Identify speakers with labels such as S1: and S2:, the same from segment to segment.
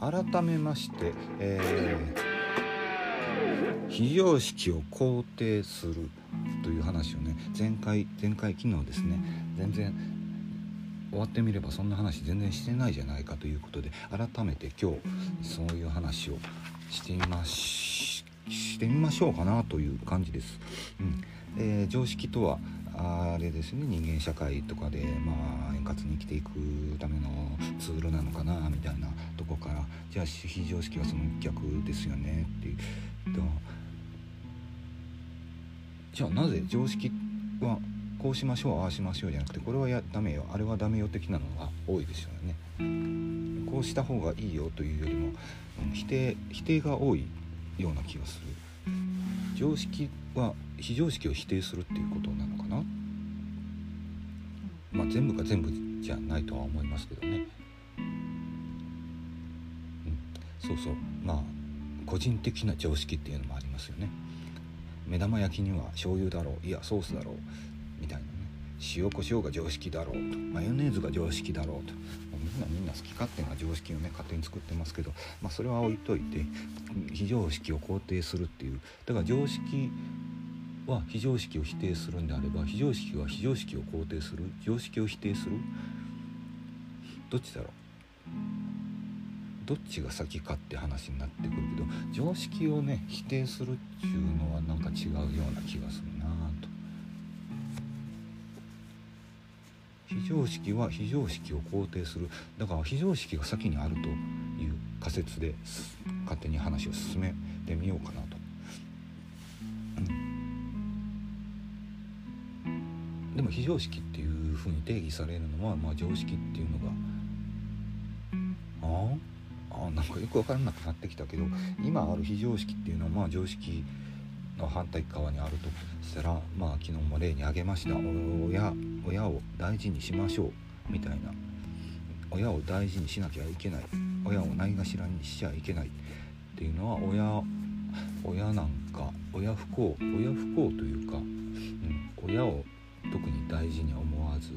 S1: 改めまして、えー、非常識を肯定するという話をね前回前回昨日ですね全然終わってみればそんな話全然してないじゃないかということで改めて今日そういう話をしてみまししてみましょうかなという感じです。うんえー、常識とはあれですね人間社会とかで、まあ、円滑に生きていくためのツールなのかなみたいなとこからじゃあ非常識はその逆ですよねっていう。じゃあなぜ常識はこうしましょうああしましょうじゃなくてこれはやダメよあれはダメよ的なのが多いですよね。こうした方がいいよというよりも否定否定が多いような気がする。常識は非常識を否定するっていうことなのかな？まあ全部が全部じゃないとは思いますけどね、うん、そうそう。まあ個人的な常識っていうのもありますよね。目玉焼きには醤油だろう。いやソースだろう。みたいなね。塩コショウが常識だろうと。マヨネーズが常識だろうと。みんなみんな好き勝手な常識をね勝手に作ってますけど、まあ、それは置いといて非常識を肯定するっていう。だから常識は非常識を否定するんであれば非常識は非常識を肯定する。常識を否定する。どっちだろう。どっちが先かって話になってくるけど常識をね否定するっていうのはなんか違うような気がする。非常識は非常識を肯定する。だから非常識が先にあるという仮説で勝手に話を進めてみようかなと。でも非常識っていうふうに定義されるのは、まあ、常識っていうのがああなんかよく分からなくなってきたけど今ある非常識っていうのはまあ常識の反対側にあるとしたらまあ昨日も例に挙げました。親親を大事にしましょう。みたいな。親を大事にしなきゃいけない。親をないがしらにしちゃいけない。っていうのは親親なんか親不幸親不幸というか、うん、親を特に大事に思わず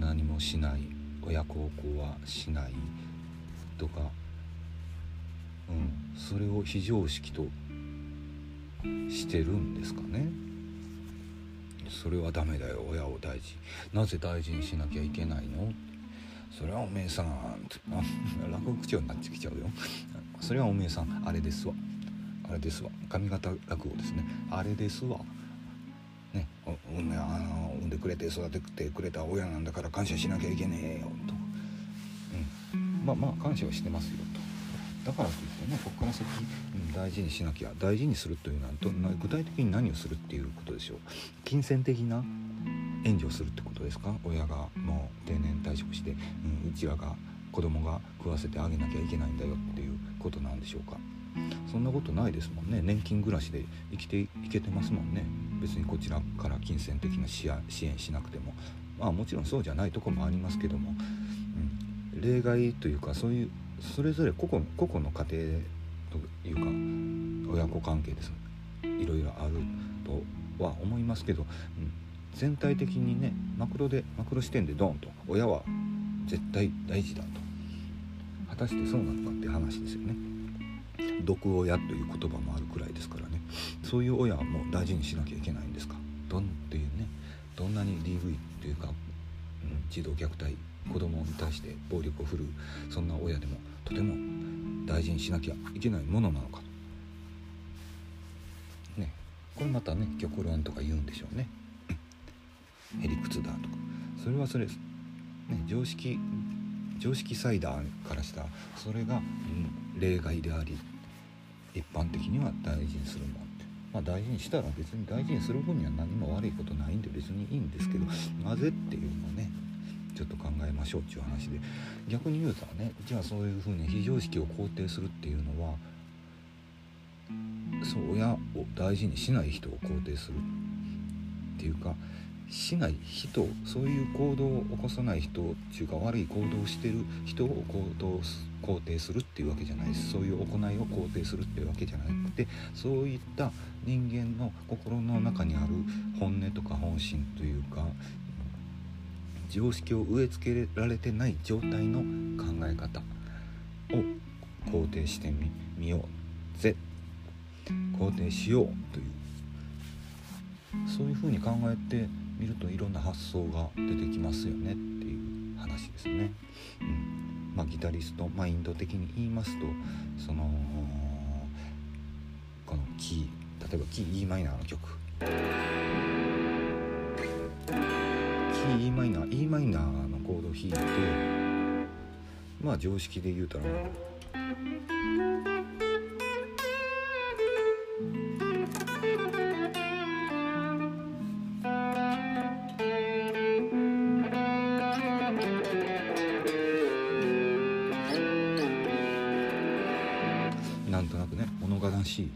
S1: 何もしない。親孝行はしない。とか、うん、それを非常識としてるんですかね。それはダメだよ。親を大事なぜ大事にしなきゃいけないの？それはおめえさん。落語口調になってきちゃうよ。それはおめえさん。あれですわ。あれですわ。上方落語ですね。あれですわ。ね、産んあの産んでくれて育ててくれた親なんだから感謝しなきゃいけねえよ。と、うん、まあまあ感謝はしてますよ。と。だからといってね。ここから先、うん、大事にしなきゃ大事にするというのはど具体的に何をするっていうことでしょう。金銭的な援助をするってことですか？親がもう定年退職して、うん、うちらが子供が食わせてあげなきゃいけないんだよっていうことなんでしょうか？そんなことないですもんね。年金暮らしで生きていけてますもんね。別にこちらから金銭的な支援しなくても。まあもちろんそうじゃないとこもありますけども、うん、例外というかそういうそれぞれ個々個々の家庭というか親子関係です。いろいろあるとは思いますけど、うん、全体的にねマクロでマクロ視点でドンと親は絶対大事だと。果たしてそうなのかって話ですよね。毒親という言葉もあるくらいですからね。そういう親はもう大事にしなきゃいけないんですか？どんっていうね。どんなに DV というか、うん、児童虐待子供に対して暴力を振るうそんな親でもとても大事にしなきゃいけないものなのかねこれまたね極論とか言うんでしょうね。へりくつだとか。それはそれ、ね、常識常識サイダーからしたらそれが、うん、例外であり一般的には大事にするもんって。まあ大事にしたら別に大事にする分には何も悪いことないんで別にいいんですけどなぜっていうのをねましょうっていう話で逆に言うたらねじゃあそういうふうに非常識を肯定するっていうのはそう親を大事にしない人を肯定するっていうかしない人そういう行動を起こさない人っていうか悪い行動をしてる人を行動肯定するっていうわけじゃないです。そういう行いを肯定するっていうわけじゃなくてそういった人間の心の中にある本音とか本心というか常識を植え付けられてない状態の考え方を肯定してみようぜ。肯定しようというそういうふうに考えてみるといろんな発想が出てきますよねっていう話ですね。うん。まあ、ギタリストマインド的に言いますとそのこのキー例えばキー e マイナーの曲。E マイナー e マイナーのコードを弾いてまあ常識で言うたらなんとなくね物悲しい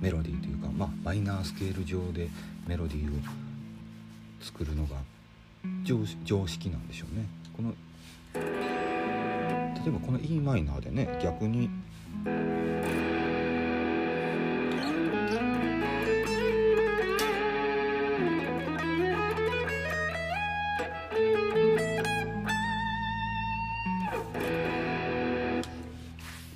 S1: メロディーというか、まあ、マイナースケール上でメロディーを作るのが常常識なんでしょうね。この例えばこの e マイナーでね逆に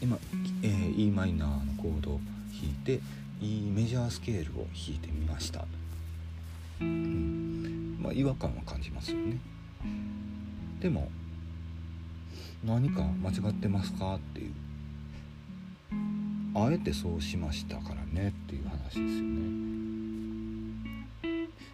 S1: 今、えー、e マイナーのコードを弾いて E メジャースケールを弾いてみました、まあ違和感は感じますよね。でも何か間違ってますか？っていう。あえてそうしましたからね？っていう話ですよね。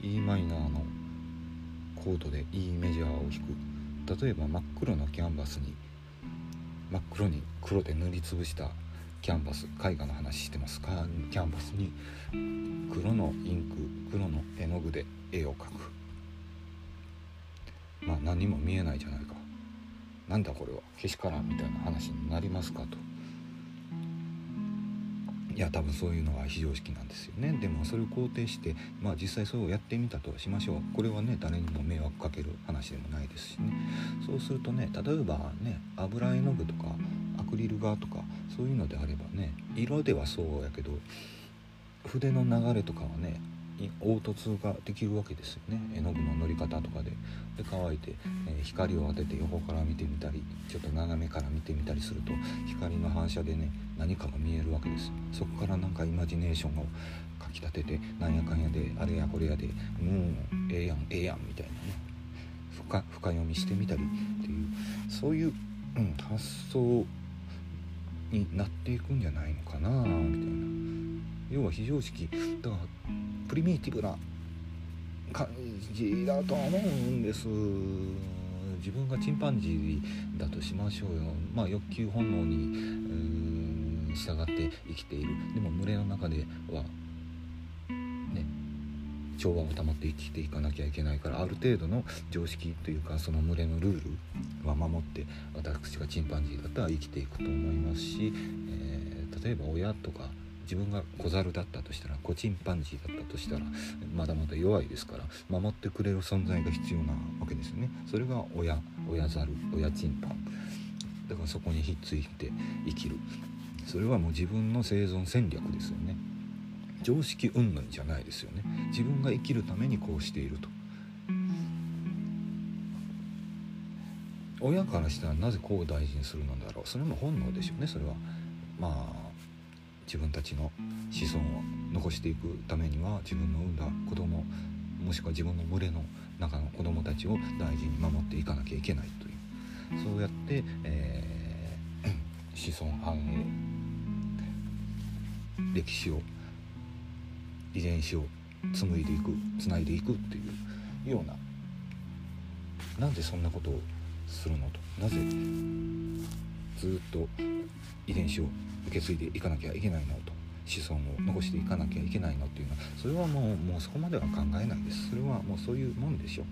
S1: E マイナーのコードで E メジャーを弾く。例えば真っ黒のキャンバスに真っ黒に黒で塗りつぶしたキャンバス絵画の話してますか？キャンバスに黒のインク黒の絵の具で絵を描く。まあ何も見えないじゃないか。なんだこれはけしからんみたいな話になりますかと。いや多分そういうのは非常識なんですよね。でもそれを肯定してまあ実際そうやってみたとしましょう。これはね誰にも迷惑かける話でもないですしね。そうするとね例えばね油絵の具とかアクリル画とかそういうのであればね色ではそうやけど筆の流れとかはね凹凸ができるわけですよね。絵の具の塗り方とかで。で乾いて、えー、光を当てて横から見てみたりちょっと斜めから見てみたりすると光の反射でね何かが見えるわけです。そこからなんかイマジネーションをかきたててなんやかんやであれやこれやでうんええやんええやんみたいなね。深深読みしてみたりっていうそういう、うん、発想になっていくんじゃないのかなみたいな要は非常識だからプリミティブな感じだと思うんです。自分がチンパンジーだとしましょうよ。まあ欲求本能に従って生きている。でも群れの中ではね調和を保って生きていかなきゃいけないからある程度の常識というかその群れのルールは守って私がチンパンジーだったら生きていくと思いますし、えー、例えば親とか自分が小猿だったとしたら子チンパンジーだったとしたらまだまだ弱いですから守ってくれる存在が必要なわけですよね。それが親親猿親チンパン。だからそこにひっついて生きる。それはもう自分の生存戦略ですよね。常識云々じゃないですよね。自分が生きるためにこうしていると。親からしたらなぜこう大事にするのだろう。それも本能でしょうね。それはまあ自分たちの子孫を残していくためには自分の産んだ子供もしくは自分の群れの中の子供たちを大事に守っていかなきゃいけないという。そうやって、えー、子孫繁栄歴史を遺伝子を紡いでいくつないでいくっていうような。なんでそんなことをするのと。なぜずっと遺伝子を受け継いでいかなきゃいけないのと子孫を残していかなきゃいけないのっていうのはそれはもうもうそこまでは考えないです。それはもうそういうもんでしょ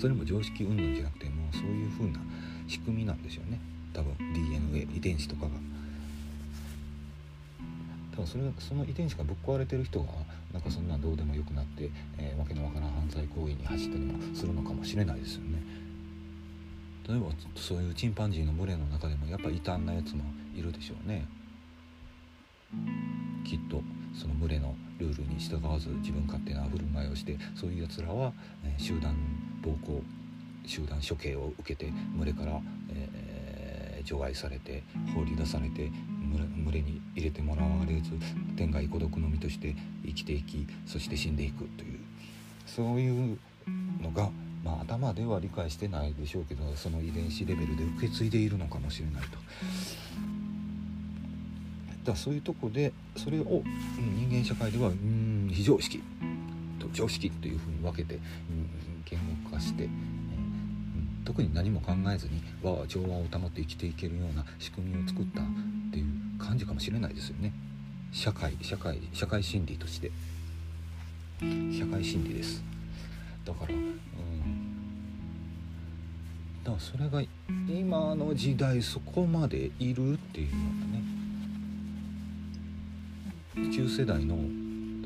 S1: それも常識云々じゃなくてもうそういう風な仕組みなんでしょうね。多分 DNA 遺伝子とかが。多分それその遺伝子がぶっ壊れてる人がなんかそんなんどうでもよくなって、えー、わけのわからん犯罪行為に走ったりもするのかもしれないですよね。例えばそういうチンパンジーの群れの中でもやっぱ異端なやつもいるでしょうね。きっとその群れのルールに従わず自分勝手な振る舞いをしてそういうやつらは、え、集団暴行集団処刑を受けて群れから、え除外されて放り出されて群れに入れてもらわれず天涯孤独の身として生きていきそして死んでいくというそういうのが、まあ、頭では理解してないでしょうけどその遺伝子レベルで受け継いでいるのかもしれないと。だそういうとこでそれを人間社会ではうん非常識と常識というふうに分けて、言語化して、えー、特に何も考えずに和は調和を保って生きていけるような仕組みを作ったっていう感じかもしれないですよね。社会社会社会心理として。社会心理です。だからうんだからそれが今の時代そこまでいるっていうのがね中世代の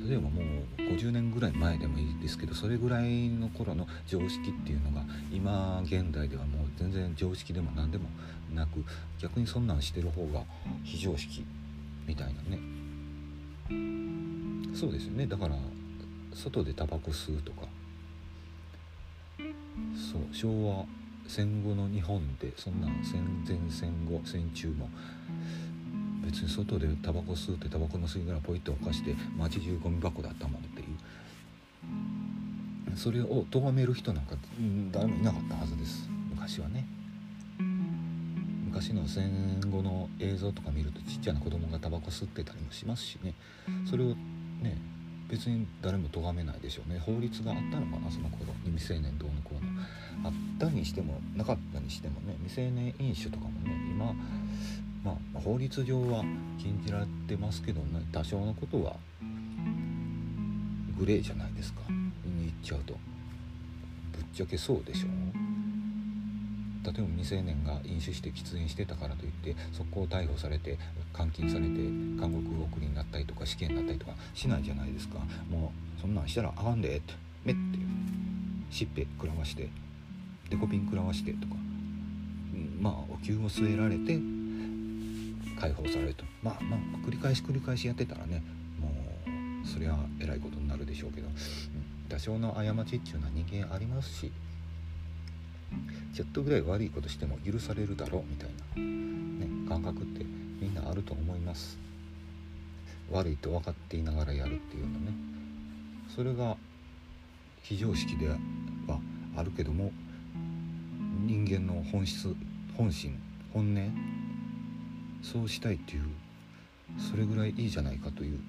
S1: 例えばもう50年ぐらい前でもいいですけどそれぐらいの頃の常識っていうのが今現代ではもう全然常識でも何でもなく逆にそんなんしてる方が非常識みたいなね。そうですよね。だから外でタバコ吸うとか。そう昭和戦後の日本でそんな戦前戦後戦中も別に外でタバコ吸うってタバコの吸い殻ポイッと犯して街中ゴミ箱だったもんっていう。それを咎める人なんか誰もいなかったはずです。昔はね。昔の戦後の映像とか見るとちっちゃな子供がタバコ吸ってたりもしますしね。それをね別に誰も咎めないでしょうね。法律があったのかなその頃に未成年どうのこうのあったにしてもなかったにしてもね未成年飲酒とかもね今まあ法律上は禁じられてますけどね多少のことはグレーじゃないですか。に言っちゃうと。ぶっちゃけそうでしょう。例えば未成年が飲酒して喫煙してたからといって速攻逮捕されて監禁されて監獄送りになったりとか死刑になったりとかしないじゃないですか。もうそんなんしたらあかんでってめってしっぺ食らわしてデコピン食らわしてとかうんまあお灸を据えられて解放されると。まあまあ繰り返し繰り返しやってたらねもうそりゃえらいことになるでしょうけど、うん、多少の過ちっていうのは人間ありますしちょっとぐらい悪いことしても許されるだろうみたいな、ね、感覚ってみんなあると思います悪いと分かっていながらやるっていうのねそれが非常識ではあるけども人間の本質本心本音そうしたいっていうそれぐらいいいじゃないかという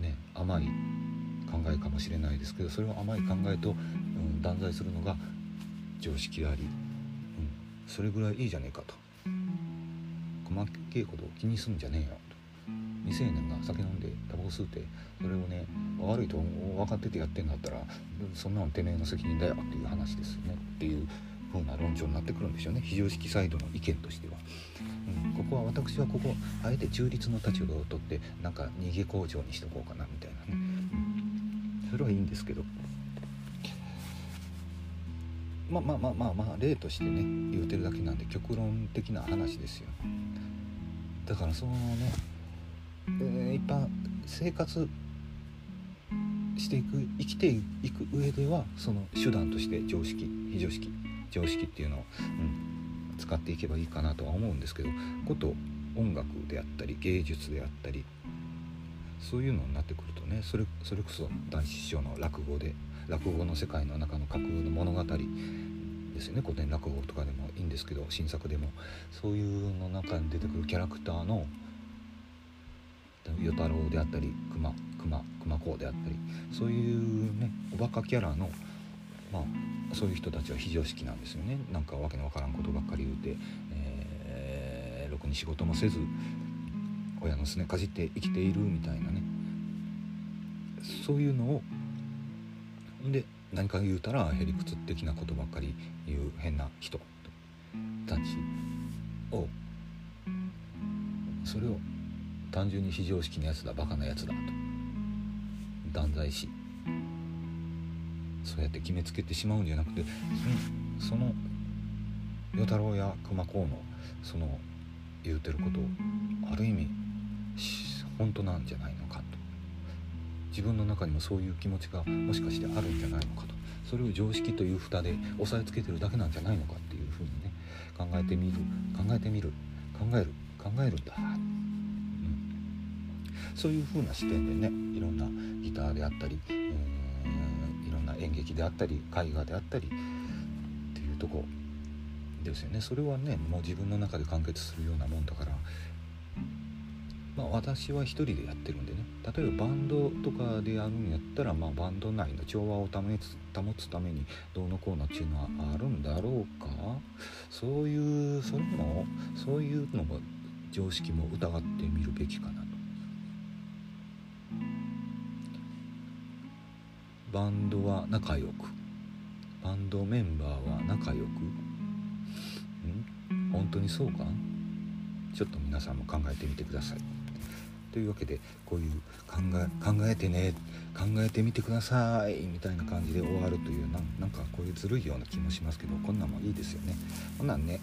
S1: ね甘い考えかもしれないですけどそれを甘い考えと、うん、断罪するのが常識であり、うん、それぐらいいいじゃねえかと。細けいことを気にすんじゃねえよと。未成年が酒飲んでタバコ吸うてそれをね悪いと分かっててやってんだったらそんなのてめえの責任だよっていう話ですよね。っていう風な論調になってくるんですよね。非常識サイドの意見としては。うん、ここは私はここあえて中立の立場をとってなんか逃げ工場にしとこうかなみたいなね、うん、それはいいんですけどまあまあまあまあまあ例としてね言うてるだけなんで極論的な話ですよ。だからそのね、えー、一般生活していく生きていく上ではその手段として常識非常識常識っていうのを、うん、使っていけばいいかなとは思うんですけどこと音楽であったり芸術であったりそういうのになってくるとねそれそれこそ男子師匠の落語で落語の世界の中の架空の物語ですよね。古典落語とかでもいいんですけど新作でもそういうの中に出てくるキャラクターの与太郎であったり熊熊熊子であったりそういうねおバカキャラのまあそういう人たちは非常識なんですよね。なんかわけのわからんことばっかり言うて、えー、ろくに仕事もせず親のすねかじって生きているみたいなね。そういうのをで何か言うたらへりくつ的なことばっかり言う変な人たちをそれを単純に非常識なやつだバカなやつだと断罪しそうやって決めつけてしまうんじゃなくてその与太郎や熊公のその言うてることある意味本当なんじゃないの？自分の中にもそういう気持ちがもしかしてあるんじゃないのかとそれを常識という蓋で押さえつけてるだけなんじゃないのかっていうふうにね考えてみる考えてみる考える考えるんだ、うん、そういう風な視点でねいろんなギターであったり、いろんな演劇であったり絵画であったりっていうとこですよね。それはねもう自分の中で完結するようなもんだからまあ、私は一人でやってるんでね。例えばバンドとかでやるんやったら、まあ、バンド内の調和を保つ保つためにどうのこうのっていうのはあるんだろうか。そういうそれもそういうのも常識も疑ってみるべきかなと。バンドは仲良く。バンドメンバーは仲良く。ん？本当にそうか？ちょっと皆さんも考えてみてください。というわけでこういう考え考えてね考えてみてくださいみたいな感じで終わるというなんかこういうずるいような気もしますけどこんなんもいいですよね。こんなんね